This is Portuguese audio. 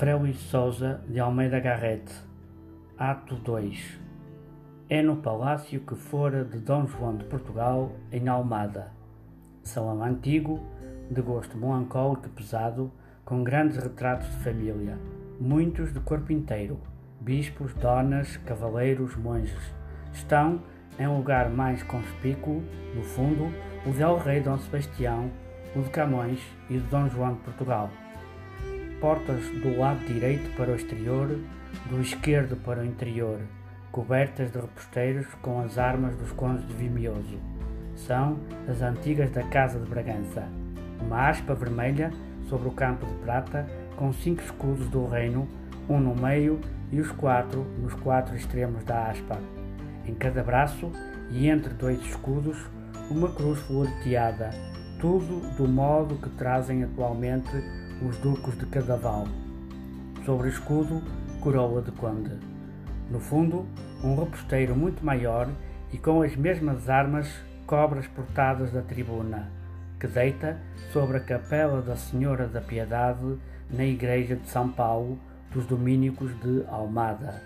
Frei Sousa de Almeida Garrete. Ato 2 É no palácio que fora de Dom João de Portugal, em Almada. Salão antigo, de gosto melancólico e pesado, com grandes retratos de família, muitos de corpo inteiro, bispos, donas, cavaleiros, monges. Estão, em lugar mais conspícuo, no fundo, o del rei Dom Sebastião, o de Camões e o de Dom João de Portugal portas do lado direito para o exterior, do esquerdo para o interior, cobertas de reposteiros com as armas dos condes de Vimioso. São as antigas da Casa de Bragança. Uma aspa vermelha sobre o campo de prata, com cinco escudos do reino, um no meio e os quatro nos quatro extremos da aspa. Em cada braço e entre dois escudos, uma cruz floreteada, tudo do modo que trazem atualmente os ducos de Cadaval. Sobre o escudo, coroa de conde. No fundo, um reposteiro muito maior e com as mesmas armas cobre as portadas da tribuna, que deita sobre a capela da Senhora da Piedade na igreja de São Paulo dos Domínicos de Almada.